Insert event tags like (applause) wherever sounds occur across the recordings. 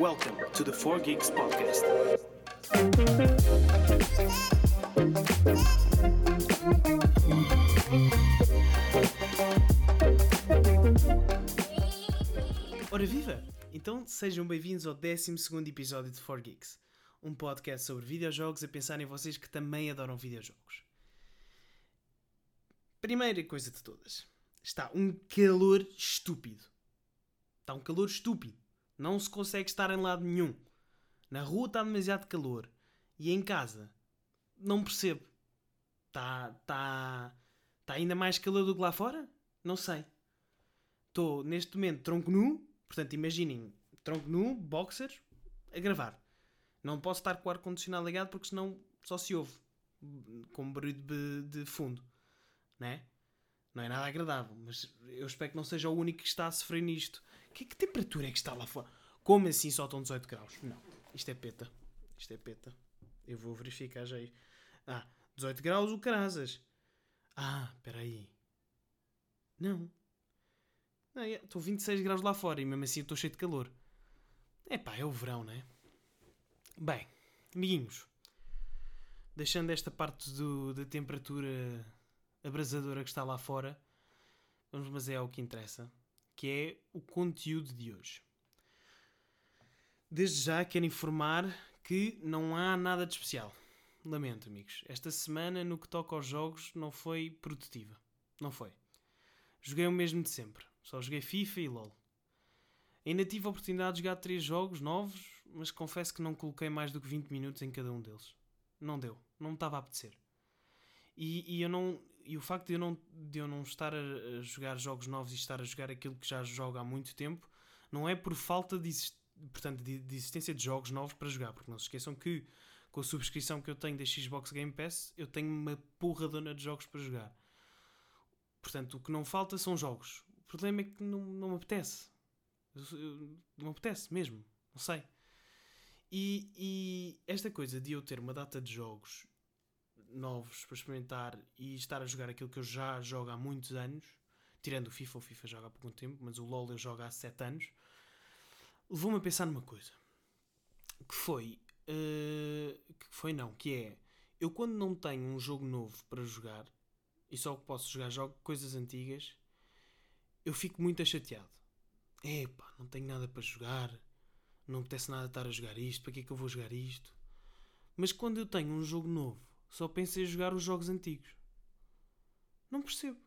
Welcome to the 4 Geeks Podcast. Ora viva! Então sejam bem-vindos ao 12 episódio de 4 Geeks, um podcast sobre videojogos a pensar em vocês que também adoram videojogos. Primeira coisa de todas, está um calor estúpido. Está um calor estúpido. Não se consegue estar em lado nenhum. Na rua está demasiado calor. E em casa, não percebo. Está, está, está ainda mais calor do que lá fora? Não sei. Estou neste momento tronco nu. Portanto, imaginem, tronco nu, boxers, a gravar. Não posso estar com o ar-condicionado ligado porque senão só se ouve. Com barulho de, de fundo. Né? Não é nada agradável. Mas eu espero que não seja o único que está a sofrer nisto. Que, que temperatura é que está lá fora? Como assim só estão 18 graus? Não, isto é peta. Isto é peta. Eu vou verificar já aí. Ah, 18 graus o carasas. Ah, espera aí. Não. Não, é, estou 26 graus lá fora e mesmo assim estou cheio de calor. É pá, é o verão, não é? Bem, amiguinhos. Deixando esta parte do, da temperatura abrasadora que está lá fora, vamos mas é o que interessa que é o conteúdo de hoje. Desde já quero informar que não há nada de especial. Lamento, amigos. Esta semana, no que toca aos jogos, não foi produtiva. Não foi. Joguei o mesmo de sempre. Só joguei FIFA e LOL. Ainda tive a oportunidade de jogar três jogos novos, mas confesso que não coloquei mais do que 20 minutos em cada um deles. Não deu. Não me estava a apetecer. E, e eu não, e o facto de eu não, de eu não estar a, jogar jogos novos e estar a jogar aquilo que já jogo há muito tempo não é por falta de, portanto, de, de existência de jogos novos para jogar, porque não se esqueçam que com a subscrição que eu tenho da Xbox Game Pass eu tenho uma porradona de jogos para jogar. Portanto, o que não falta são jogos. O problema é que não, não me apetece. não me apetece mesmo. Não sei. E, e esta coisa de eu ter uma data de jogos novos para experimentar e estar a jogar aquilo que eu já jogo há muitos anos, tirando o FIFA, o FIFA joga há pouco tempo, mas o LoL eu jogo há 7 anos, levou-me a pensar numa coisa. Que foi. Uh, que foi não, que é. Eu quando não tenho um jogo novo para jogar e só posso jogar jogo, coisas antigas, eu fico muito chateado. Epá, não tenho nada para jogar, não me apetece nada estar a jogar isto, para que é que eu vou jogar isto? Mas quando eu tenho um jogo novo só penso em jogar os jogos antigos. Não percebo.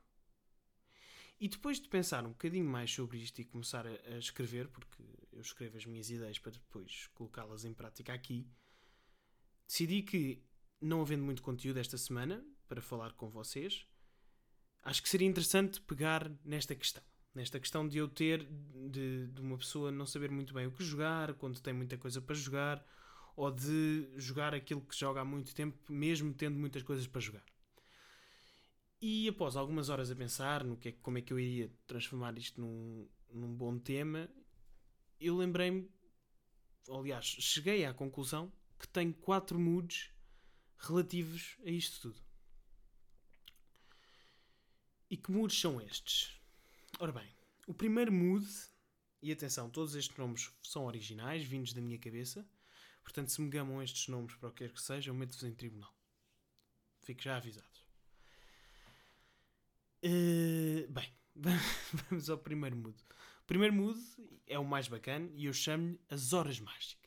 E depois de pensar um bocadinho mais sobre isto e começar a, a escrever, porque eu escrevo as minhas ideias para depois colocá-las em prática aqui, decidi que, não havendo muito conteúdo esta semana para falar com vocês, acho que seria interessante pegar nesta questão. Nesta questão de eu ter, de, de uma pessoa não saber muito bem o que jogar, quando tem muita coisa para jogar, ou de jogar aquilo que joga há muito tempo, mesmo tendo muitas coisas para jogar. E após algumas horas a pensar no que é, como é que eu iria transformar isto num, num bom tema, eu lembrei-me, aliás, cheguei à conclusão que tenho quatro moods relativos a isto tudo. E que moods são estes? Ora bem, o primeiro mood, e atenção, todos estes nomes são originais, vindos da minha cabeça, Portanto, se me gamam estes nomes para o que quer que seja, eu meto-vos em tribunal. Fico já avisados. Uh, bem, (laughs) vamos ao primeiro mood. O primeiro mood é o mais bacana e eu chamo-lhe as horas mágicas.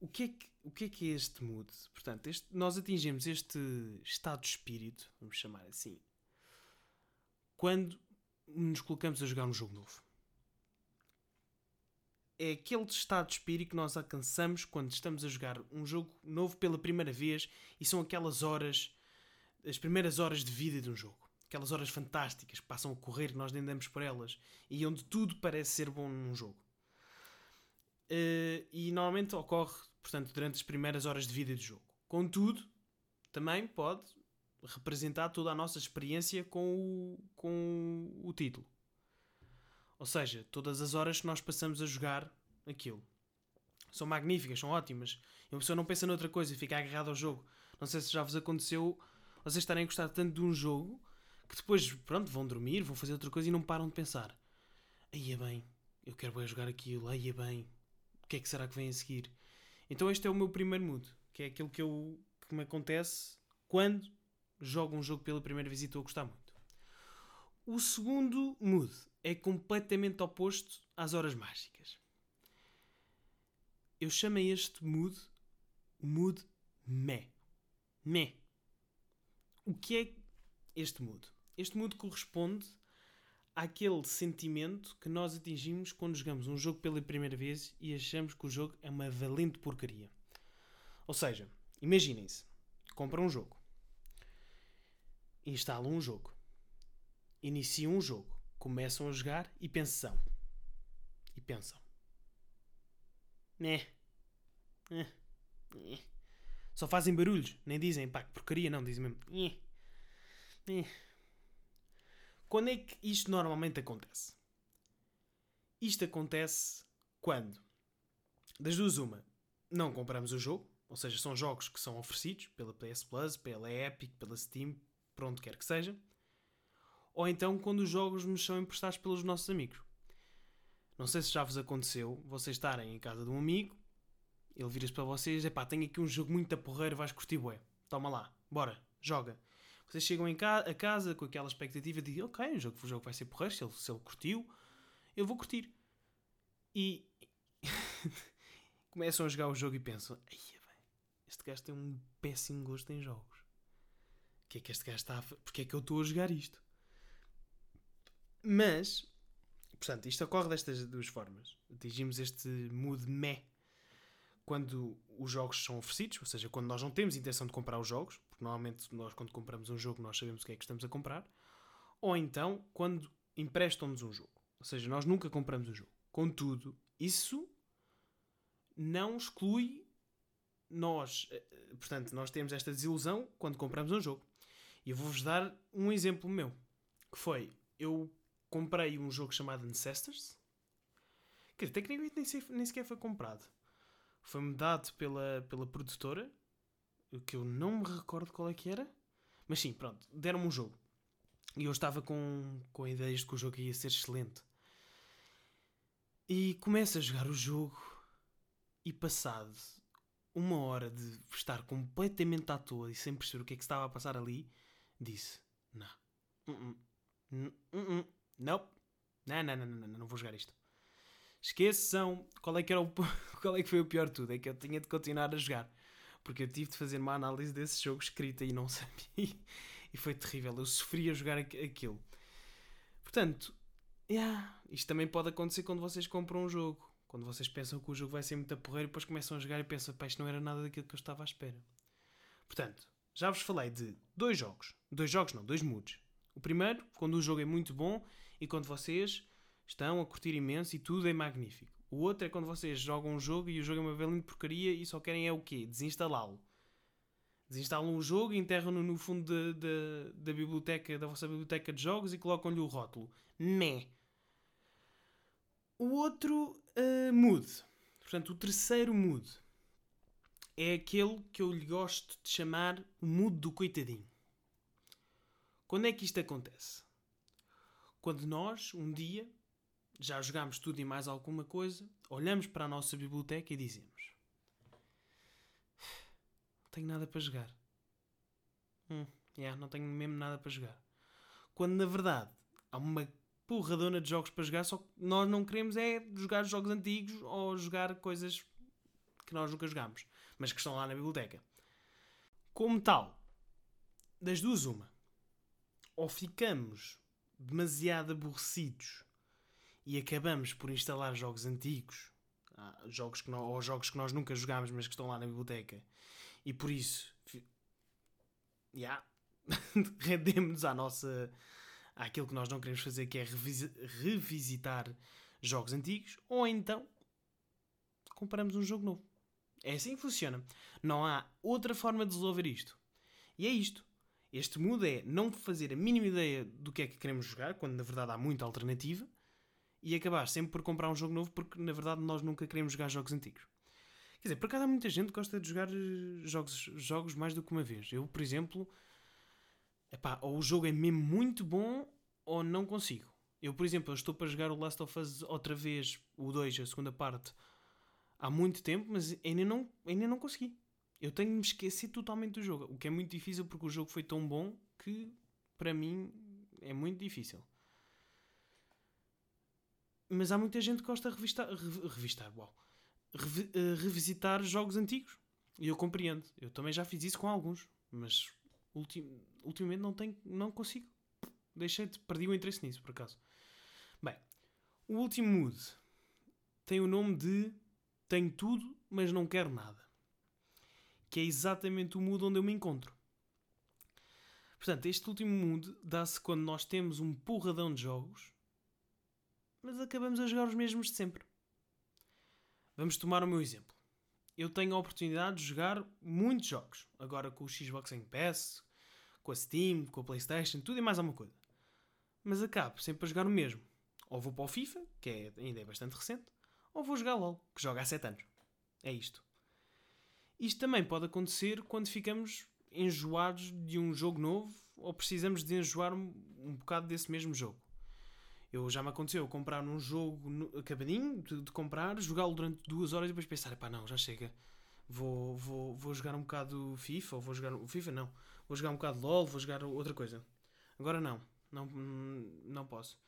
O que, é que, o que é que é este mood? Portanto, este, nós atingimos este estado de espírito, vamos chamar assim, quando nos colocamos a jogar um jogo novo é aquele estado de espírito que nós alcançamos quando estamos a jogar um jogo novo pela primeira vez e são aquelas horas, as primeiras horas de vida de um jogo. Aquelas horas fantásticas que passam a correr, nós nem damos por elas e onde tudo parece ser bom num jogo. Uh, e normalmente ocorre, portanto, durante as primeiras horas de vida do jogo. Contudo, também pode representar toda a nossa experiência com o, com o título. Ou seja, todas as horas que nós passamos a jogar aquilo. São magníficas, são ótimas. E uma pessoa não pensa noutra coisa e fica agarrada ao jogo. Não sei se já vos aconteceu vocês estarem a gostar tanto de um jogo que depois, pronto, vão dormir, vão fazer outra coisa e não param de pensar. Aí é bem, eu quero bem jogar aquilo, aí é bem. que é que será que vem a seguir? Então este é o meu primeiro mood, que é aquilo que, eu, que me acontece quando jogo um jogo pela primeira vez e estou a gostar muito. O segundo mood é completamente oposto às horas mágicas. Eu chamo este mood o mood meh. Meh. O que é este mood? Este mood corresponde àquele sentimento que nós atingimos quando jogamos um jogo pela primeira vez e achamos que o jogo é uma valente porcaria. Ou seja, imaginem-se, compram um jogo, instalam um jogo, iniciam um jogo, começam a jogar e pensam. E pensam. Né? né? Só fazem barulhos, nem dizem pá, que porcaria, não, dizem mesmo. Quando é que isto normalmente acontece? Isto acontece quando, das duas, uma, não compramos o jogo, ou seja, são jogos que são oferecidos pela PS Plus, pela Epic, pela Steam, por onde quer que seja, ou então quando os jogos nos são emprestados pelos nossos amigos. Não sei se já vos aconteceu vocês estarem em casa de um amigo ele vira-se para vocês: é pá, tenho aqui um jogo muito a porreiro, vais curtir, bué. Toma lá, bora, joga. Vocês chegam ca a casa com aquela expectativa de: ok, o jogo, o jogo vai ser porreiro, se ele, se ele curtiu, eu vou curtir. E (laughs) começam a jogar o jogo e pensam: este gajo tem um péssimo gosto em jogos. O que é que este gajo está a Porque é que eu estou a jogar isto? Mas, portanto, isto ocorre destas duas formas. Atingimos este mood meh quando os jogos são oferecidos, ou seja, quando nós não temos intenção de comprar os jogos, porque normalmente nós quando compramos um jogo nós sabemos o que é que estamos a comprar, ou então quando emprestam-nos um jogo, ou seja, nós nunca compramos um jogo. Contudo, isso não exclui nós, eh, portanto, nós temos esta desilusão quando compramos um jogo. E eu vou-vos dar um exemplo meu, que foi, eu comprei um jogo chamado Ancestors, que tecnicamente nem, nem sequer foi comprado foi-me dado pela, pela produtora, que eu não me recordo qual é que era, mas sim, pronto, deram-me um jogo. E eu estava com, com ideias de que o jogo ia ser excelente. E começo a jogar o jogo e passado uma hora de estar completamente à toa e sem perceber o que é que estava a passar ali, disse: Não, uh -uh. Uh não, não, não, não, não, não vou jogar isto. Esqueçam qual é que, era o, (laughs) qual é que foi o pior tudo. É que eu tinha de continuar a jogar. Porque eu tive de fazer uma análise desse jogo escrita e não (laughs) sabia. E foi terrível. Eu sofri a jogar aquilo. Portanto, yeah, isto também pode acontecer quando vocês compram um jogo. Quando vocês pensam que o jogo vai ser muito a porreiro e depois começam a jogar e pensam, pá, isto não era nada daquilo que eu estava à espera. Portanto, já vos falei de dois jogos. Dois jogos não, dois moods. O primeiro, quando o jogo é muito bom e quando vocês estão a curtir imenso e tudo é magnífico. O outro é quando vocês jogam um jogo e o jogo é uma velhinha porcaria e só querem é o quê? Desinstalá-lo. Desinstalam o jogo, enterram-no no fundo de, de, da biblioteca, da vossa biblioteca de jogos e colocam-lhe o rótulo. Né. O outro uh, mood, portanto, o terceiro mood, é aquele que eu lhe gosto de chamar o mood do coitadinho. Quando é que isto acontece? Quando nós, um dia, já jogámos tudo e mais alguma coisa, olhamos para a nossa biblioteca e dizemos: Não tenho nada para jogar. Hum, yeah, não tenho mesmo nada para jogar. Quando na verdade há uma porradona de jogos para jogar, só que nós não queremos é jogar jogos antigos ou jogar coisas que nós nunca jogámos, mas que estão lá na biblioteca. Como tal, das duas, uma. Ou ficamos demasiado aborrecidos e acabamos por instalar jogos antigos, jogos que ou jogos que nós nunca jogámos, mas que estão lá na biblioteca, e por isso, yeah, (laughs) rendemos à nossa àquilo que nós não queremos fazer, que é revisitar jogos antigos, ou então compramos um jogo novo. É assim que funciona. Não há outra forma de resolver isto. E é isto. Este mudo é não fazer a mínima ideia do que é que queremos jogar, quando na verdade há muita alternativa, e acabar sempre por comprar um jogo novo porque na verdade nós nunca queremos jogar jogos antigos. Quer dizer, por acaso há muita gente que gosta de jogar eh, jogos, jogos mais do que uma vez. Eu, por exemplo, epá, ou o jogo é mesmo muito bom ou não consigo. Eu, por exemplo, estou para jogar o Last of Us outra vez, o 2, a segunda parte, há muito tempo, mas ainda não, ainda não consegui. Eu tenho de me esquecer totalmente do jogo, o que é muito difícil porque o jogo foi tão bom que para mim é muito difícil. Mas há muita gente que gosta de revistar, revistar uau, uh, revisitar jogos antigos. E eu compreendo. Eu também já fiz isso com alguns, mas ultim, ultimamente não, tenho, não consigo. Deixei de, perdi o interesse nisso, por acaso. Bem, o último mood tem o nome de Tenho tudo, mas não quero nada. Que é exatamente o mood onde eu me encontro. Portanto, este último mood dá-se quando nós temos um porradão de jogos, mas acabamos a jogar os mesmos de sempre. Vamos tomar o meu exemplo. Eu tenho a oportunidade de jogar muitos jogos. Agora com o Xbox Game Pass, com a Steam, com a Playstation, tudo e mais alguma coisa. Mas acabo sempre a jogar o mesmo. Ou vou para o FIFA, que é, ainda é bastante recente, ou vou jogar LOL, que joga há 7 anos. É isto. Isto também pode acontecer quando ficamos enjoados de um jogo novo ou precisamos de enjoar um, bocado desse mesmo jogo. Eu já me aconteceu comprar um jogo acabadinho de, de comprar, jogá-lo durante duas horas e depois pensar, pá, não, já chega. Vou, vou, vou jogar um bocado FIFA, ou vou jogar. FIFA não. Vou jogar um bocado LOL, vou jogar outra coisa. Agora não. Não, não posso.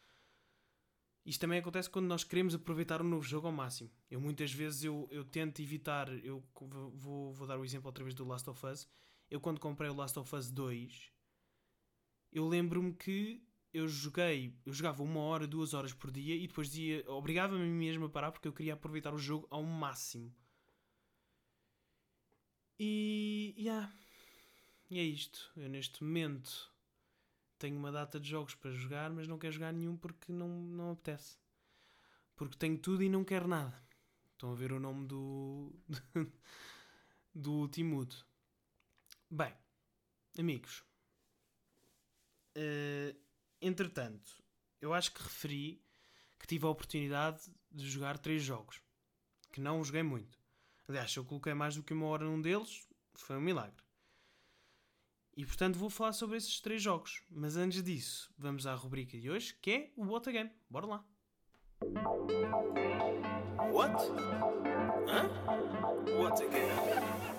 Isto também acontece quando nós queremos aproveitar um novo jogo ao máximo. Eu muitas vezes eu, eu tento evitar. Eu vou, vou dar o exemplo outra vez do Last of Us. Eu quando comprei o Last of Us 2, eu lembro-me que eu joguei, eu jogava uma hora, duas horas por dia e depois dizia, obrigava-me mesmo a parar porque eu queria aproveitar o jogo ao máximo. E, yeah. e é isto. Eu neste momento tenho uma data de jogos para jogar, mas não quero jogar nenhum porque não, não apetece. Porque tenho tudo e não quero nada. Estão a ver o nome do. (laughs) do último Bem, amigos. Uh, entretanto, eu acho que referi que tive a oportunidade de jogar três jogos. Que não joguei muito. Aliás, eu coloquei mais do que uma hora num deles, foi um milagre. E portanto vou falar sobre esses três jogos. Mas antes disso, vamos à rubrica de hoje, que é o What a Game. Bora lá! What? Hã? What a Game?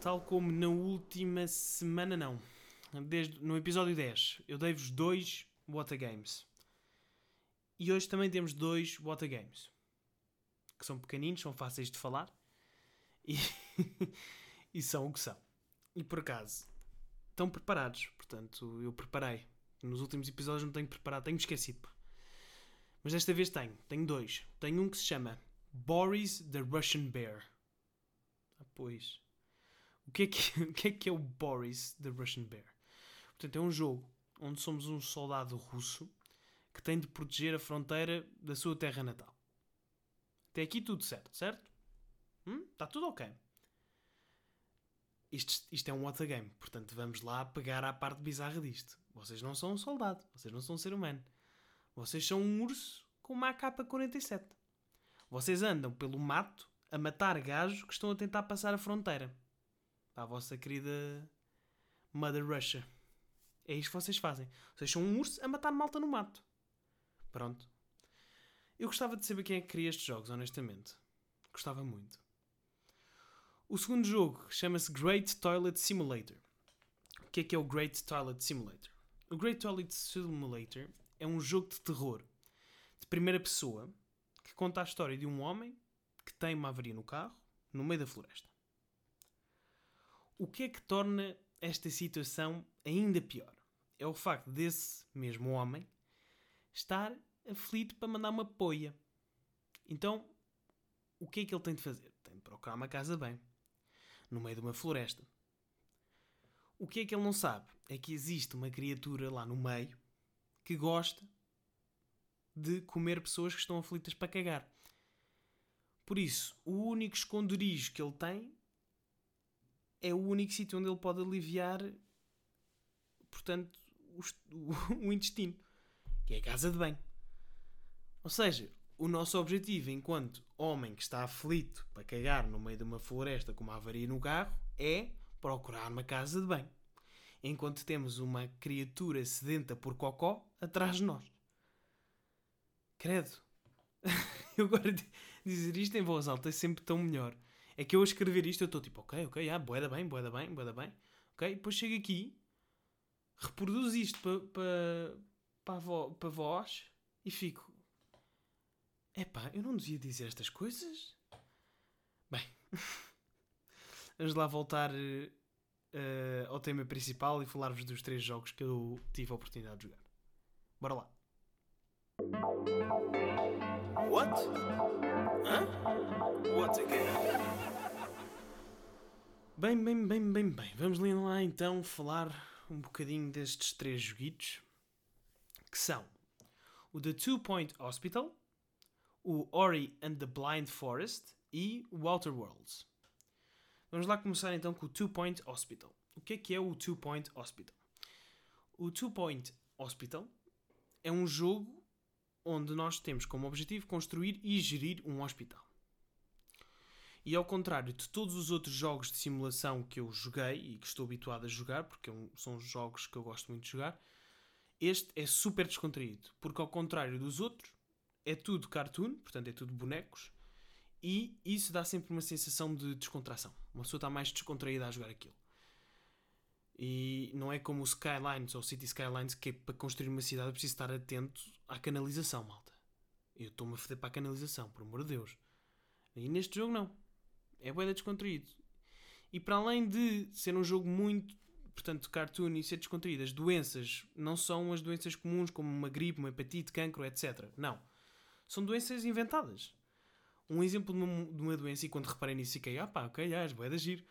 Tal como na última semana, não. Desde, no episódio 10, eu dei-vos dois What a Games. E hoje também temos dois What a Games. Que são pequeninos, são fáceis de falar. E, (laughs) e são o que são. E por acaso, estão preparados. Portanto, eu preparei. Nos últimos episódios não tenho preparado, tenho esquecido. Mas desta vez tenho. Tenho dois. Tenho um que se chama Boris the Russian Bear. Ah, pois. O que, é que, (laughs) o que é que é o Boris the Russian Bear? Portanto, é um jogo onde somos um soldado russo que tem de proteger a fronteira da sua terra natal. Até aqui tudo certo, certo? Hum? Está tudo ok isto, isto é um what game, portanto vamos lá pegar à parte bizarra disto. Vocês não são um soldado, vocês não são um ser humano. Vocês são um urso com uma AK-47. Vocês andam pelo mato a matar gajos que estão a tentar passar a fronteira. A vossa querida Mother Russia. É isto que vocês fazem. Vocês são um urso a matar malta no mato. Pronto. Eu gostava de saber quem é que cria estes jogos, honestamente. Gostava muito. O segundo jogo chama-se Great Toilet Simulator. O que é que é o Great Toilet Simulator? O Great Toilet Simulator é um jogo de terror de primeira pessoa que conta a história de um homem que tem uma avaria no carro no meio da floresta. O que é que torna esta situação ainda pior? É o facto desse mesmo homem estar aflito para mandar uma poia. Então, o que é que ele tem de fazer? Tem de procurar uma casa bem no meio de uma floresta. O que é que ele não sabe? É que existe uma criatura lá no meio que gosta de comer pessoas que estão aflitas para cagar. Por isso, o único esconderijo que ele tem é o único sítio onde ele pode aliviar, portanto, o, (laughs) o intestino, que é a casa de banho. Ou seja, o nosso objetivo enquanto homem que está aflito para cagar no meio de uma floresta com uma avaria no carro é procurar uma casa de banho. Enquanto temos uma criatura sedenta por cocó atrás de nós. Credo. (laughs) Eu agora dizer isto em voz alta é sempre tão melhor. É que eu a escrever isto eu estou tipo, ok, ok, ah, boeda bem, boeda bem, boeda bem. Ok, depois chego aqui, reproduzo isto para pa, pa, pa voz e fico. Epá, eu não devia dizer estas coisas? Bem, (laughs) vamos lá voltar uh, ao tema principal e falar-vos dos três jogos que eu tive a oportunidade de jogar. Bora lá. What? Hã? What again? Bem, bem, bem, bem, bem. Vamos lá então falar um bocadinho destes três joguitos que são o The Two Point Hospital, o Ori and the Blind Forest e o Outer Worlds. Vamos lá começar então com o Two Point Hospital. O que é que é o Two Point Hospital? O Two Point Hospital é um jogo onde nós temos como objetivo construir e gerir um hospital. E ao contrário de todos os outros jogos de simulação que eu joguei e que estou habituado a jogar, porque é são jogos que eu gosto muito de jogar, este é super descontraído. Porque ao contrário dos outros, é tudo cartoon, portanto é tudo bonecos, e isso dá sempre uma sensação de descontração. Uma pessoa está mais descontraída a jogar aquilo. E não é como o Skylines ou City Skylines que é para construir uma cidade preciso estar atento à canalização, malta. Eu estou-me a foder para a canalização, por amor de Deus. E neste jogo não. É bué descontraído. E para além de ser um jogo muito, portanto, cartoon e ser descontraído, as doenças não são as doenças comuns como uma gripe, uma hepatite, cancro, etc. Não. São doenças inventadas. Um exemplo de uma, de uma doença, e quando reparei nisso, fiquei, ah pá, ok, já, bué de giro.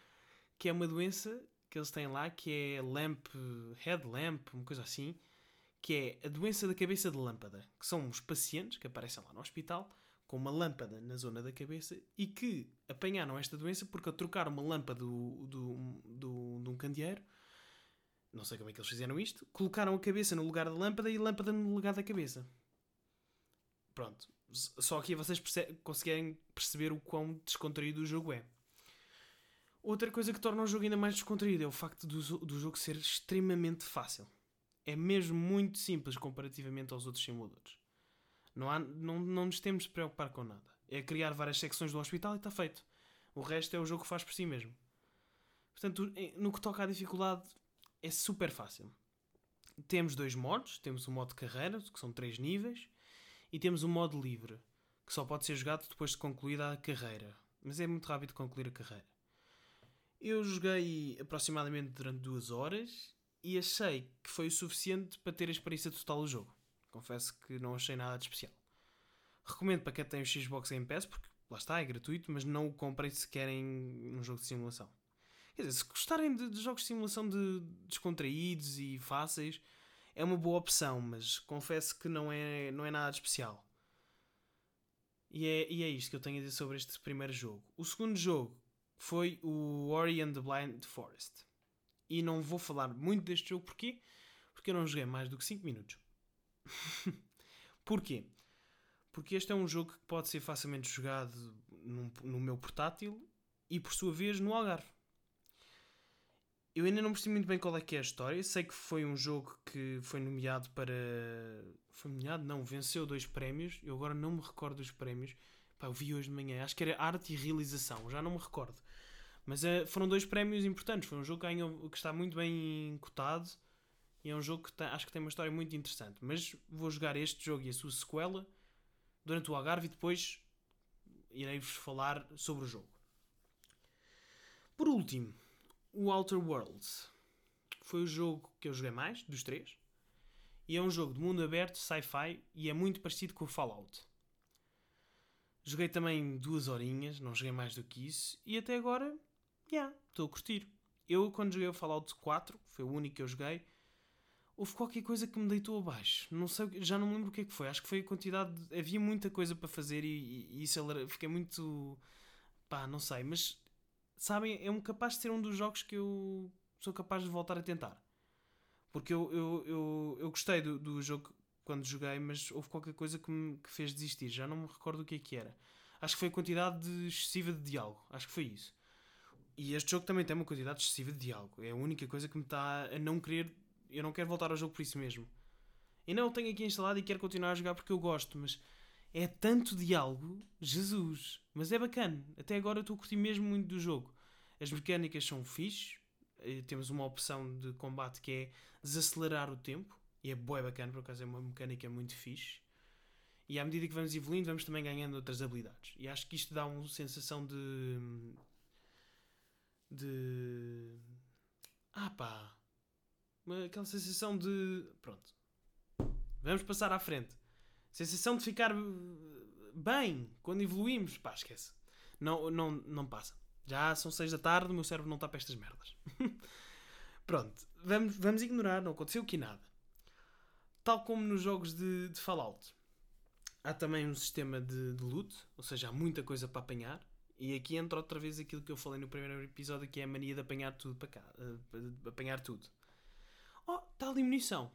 Que é uma doença que eles têm lá, que é lamp, head lamp, uma coisa assim, que é a doença da cabeça de lâmpada, que são os pacientes que aparecem lá no hospital com uma lâmpada na zona da cabeça e que apanharam esta doença porque ao trocar uma lâmpada do, do, do, de um candeeiro, não sei como é que eles fizeram isto, colocaram a cabeça no lugar da lâmpada e a lâmpada no lugar da cabeça. Pronto. Só aqui vocês conseguirem perceber o quão descontraído o jogo é. Outra coisa que torna o jogo ainda mais descontraído é o facto do, do jogo ser extremamente fácil. É mesmo muito simples comparativamente aos outros simuladores. Não, há, não, não nos temos de preocupar com nada. É criar várias secções do hospital e está feito. O resto é o jogo que faz por si mesmo. Portanto, no que toca à dificuldade, é super fácil. Temos dois modos. Temos o modo carreira, que são três níveis, e temos o modo livre, que só pode ser jogado depois de concluída a carreira. Mas é muito rápido concluir a carreira. Eu joguei aproximadamente durante duas horas e achei que foi o suficiente para ter a experiência total do jogo. Confesso que não achei nada de especial. Recomendo para quem tem o Xbox Game Pass, porque lá está, é gratuito, mas não o comprem se querem um jogo de simulação. Quer dizer, se gostarem de, de jogos de simulação de descontraídos e fáceis, é uma boa opção, mas confesso que não é, não é nada especial. E é, e é isto que eu tenho a dizer sobre este primeiro jogo. O segundo jogo foi o Ori and the Blind Forest. E não vou falar muito deste jogo, porquê? Porque eu não joguei mais do que 5 minutos. (laughs) porquê? Porque este é um jogo que pode ser facilmente jogado num, no meu portátil e, por sua vez, no Algarve. Eu ainda não percebi muito bem qual é que é a história. Sei que foi um jogo que foi nomeado para. Foi nomeado? Não, venceu dois prémios. Eu agora não me recordo dos prémios. Pá, eu vi hoje de manhã. Acho que era arte e realização. Já não me recordo. Mas uh, foram dois prémios importantes. Foi um jogo que, ganhou, que está muito bem cotado. E é um jogo que tem, acho que tem uma história muito interessante. Mas vou jogar este jogo e a sua sequela durante o Algarve e depois irei-vos falar sobre o jogo. Por último, o Outer Worlds. Foi o jogo que eu joguei mais, dos três. E é um jogo de mundo aberto, sci-fi, e é muito parecido com o Fallout. Joguei também duas horinhas, não joguei mais do que isso, e até agora, já, yeah, estou a curtir. Eu, quando joguei o Fallout 4, foi o único que eu joguei, houve qualquer coisa que me deitou abaixo. Não sei, já não me lembro o que é que foi. Acho que foi a quantidade. De, havia muita coisa para fazer e, e isso fiquei muito. pá, não sei. Mas sabem, é um capaz de ser um dos jogos que eu sou capaz de voltar a tentar. Porque eu, eu, eu, eu gostei do, do jogo quando joguei, mas houve qualquer coisa que me que fez desistir. Já não me recordo o que é que era. Acho que foi a quantidade de excessiva de diálogo. Acho que foi isso. E este jogo também tem uma quantidade excessiva de diálogo. É a única coisa que me está a não querer. Eu não quero voltar ao jogo por isso mesmo. E não tenho aqui instalado e quero continuar a jogar porque eu gosto, mas é tanto diálogo, Jesus. Mas é bacana. Até agora estou a curtir mesmo muito do jogo. As mecânicas são fixe. Eh, Temos uma opção de combate que é desacelerar o tempo. E é boa bacana, por acaso é uma mecânica muito fixe. E à medida que vamos evoluindo, vamos também ganhando outras habilidades. E acho que isto dá uma sensação de. de. Ah pá! Aquela sensação de. Pronto. Vamos passar à frente. Sensação de ficar uh, bem quando evoluímos. Pá, esquece. Não, não, não passa. Já são seis da tarde, o meu cérebro não está para estas merdas. (laughs) Pronto, vamos, vamos ignorar, não aconteceu aqui nada. Tal como nos jogos de, de Fallout, há também um sistema de, de loot, ou seja, há muita coisa para apanhar. E aqui entra outra vez aquilo que eu falei no primeiro episódio, que é a mania de apanhar tudo para cá. eh, de apanhar tudo. Oh, está ali munição.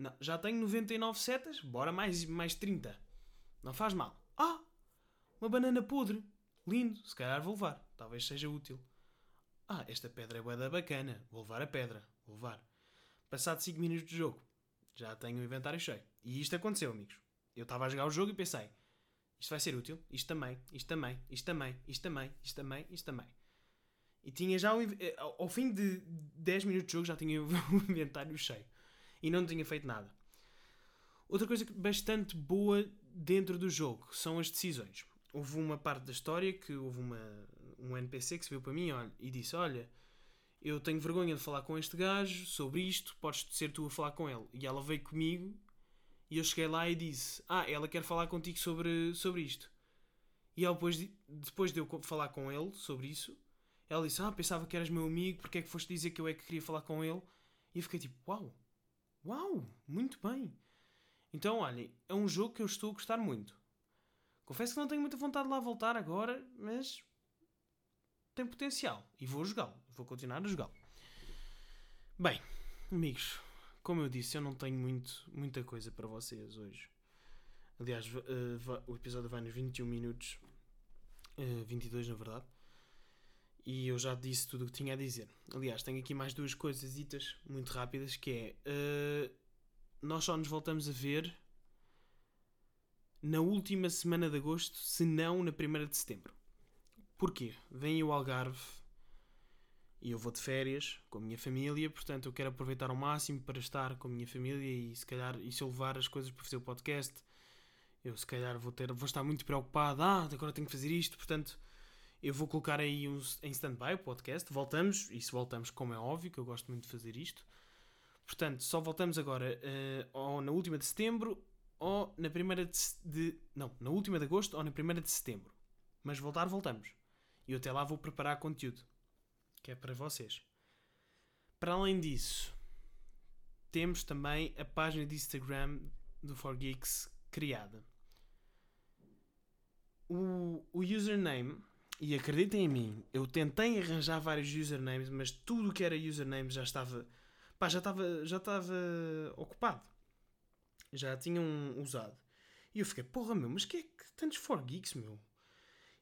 Não, já tenho 99 setas, bora mais, mais 30. Não faz mal. Ah, uma banana podre. Lindo, se calhar vou levar. Talvez seja útil. Ah, esta pedra é bué da bacana. Vou levar a pedra. Vou levar. Passado 5 minutos de jogo, já tenho o inventário cheio. E isto aconteceu, amigos. Eu estava a jogar o jogo e pensei: isto vai ser útil, isto também, isto também, isto também, isto também, isto também, isto também. E tinha já o, eh, ao fim de 10 minutos de jogo já tinha (laughs) o inventário cheio. E não tinha feito nada. Outra coisa bastante boa dentro do jogo são as decisões. Houve uma parte da história que houve uma, um NPC que se veio para mim olha, e disse: Olha, eu tenho vergonha de falar com este gajo sobre isto, podes ser tu a falar com ele. E ela veio comigo e eu cheguei lá e disse: Ah, ela quer falar contigo sobre, sobre isto. E ela depois, de- depois de eu falar com ele sobre isso, ela disse: Ah, pensava que eras meu amigo, porque é que foste dizer que eu é que queria falar com ele? E eu fiquei tipo: Uau, uau, muito bem. Então, olhem, é um jogo que eu estou a gostar muito. Confesso que não tenho muita vontade de lá voltar agora, mas tem potencial e vou jogá-lo. Vou continuar a jogá-lo. Bem, amigos, como eu disse, eu não tenho muito, muita coisa para vocês hoje. Aliás, eh, o episódio vai nos 21 minutos, eh, 22 na verdade, e eu já disse tudo o que tinha a dizer. Aliás, tenho aqui mais duas coisas muito rápidas, que é, eh, nós só nos voltamos a ver na última semana de agosto, se não na primeira de setembro. Porquê? Vem o Algarve e eu vou de férias com a minha família, portanto eu quero aproveitar ao máximo para estar com a minha família e se calhar, e se eu levar as coisas para fazer o podcast, eu se calhar vou ter, vou estar muito preocupado, ah, agora tenho que fazer isto, portanto eu vou colocar aí um, em stand-by o podcast, voltamos, e se voltamos como é óbvio, que eu gosto muito de fazer isto, portanto só voltamos agora eh, ou na última de setembro ou na primeira de, de- não, na última de agosto ou na primeira de setembro, mas voltar voltamos, e eu até lá vou preparar conteúdo que é para vocês. Para além disso, temos também a página de Instagram do 4Geeks criada. O, o username, e acreditem em mim, eu tentei arranjar vários usernames, mas tudo o que era username já estava, pá, já estava, já estava ocupado. Já tinham usado. E eu fiquei, porra meu, mas que é que tantos 4Geeks, meu?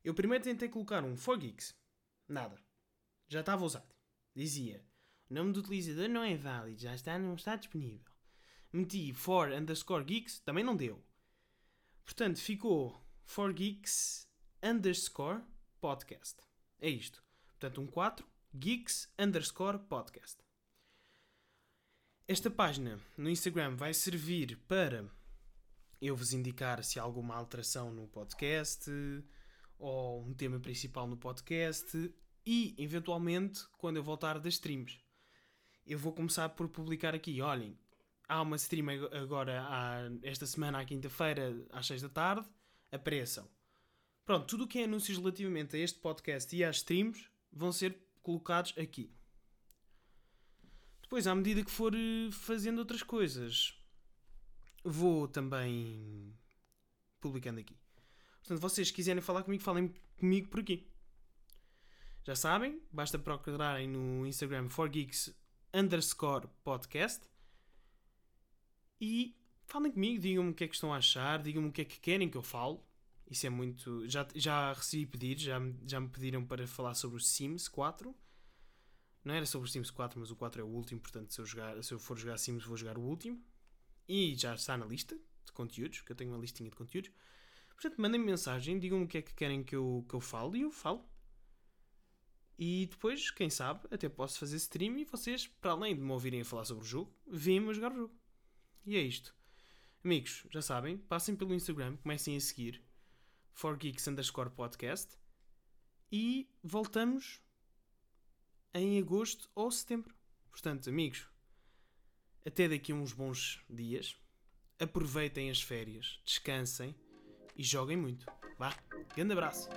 Eu primeiro tentei colocar um 4Geeks. Nada já estava usado. Dizia: o nome do utilizador não é válido, já está, não está disponível. Meti for underscore geeks, também não deu. Portanto, ficou for geeks underscore podcast. É isto. Portanto, um 4 geeks underscore podcast. Esta página no Instagram vai servir para eu vos indicar se há alguma alteração no podcast ou um tema principal no podcast e, eventualmente, quando eu voltar das streams. Eu vou começar por publicar aqui, olhem, há uma stream ag- agora, esta semana, à quinta-feira, às 6 da tarde, apareçam. Pronto, tudo o que é anúncios relativamente a este podcast e às streams vão ser colocados aqui. Depois, à medida que for eh, fazendo outras coisas, vou também publicando aqui. Portanto, vocês quiserem falar comigo, falem comigo por aqui. Já sabem, basta procurarem no Instagram 4geeks underscore podcast e falem comigo, digam-me o que é que estão a achar, digam-me o que é que querem que eu fale. Isso é muito. Já, já recebi pedidos, já, já me pediram para falar sobre o Sims 4. Não era sobre o Sims 4, mas o 4 é o último, portanto, se eu, jogar, se eu for jogar Sims, vou jogar o último. E já está na lista de conteúdos, que eu tenho uma listinha de conteúdos. Portanto, mandem-me mensagem, digam-me o que é que querem que eu, que eu fale e eu falo. E depois, quem sabe, até posso fazer stream e vocês, para além de me ouvirem a falar sobre o jogo, vêm-me a jogar o jogo. E é isto. Amigos, já sabem, passem pelo Instagram, comecem a seguir 4geeks underscore podcast e voltamos em agosto ou setembro. Portanto, amigos, até daqui a uns bons dias. Aproveitem as férias, descansem e joguem muito. Vá, grande abraço!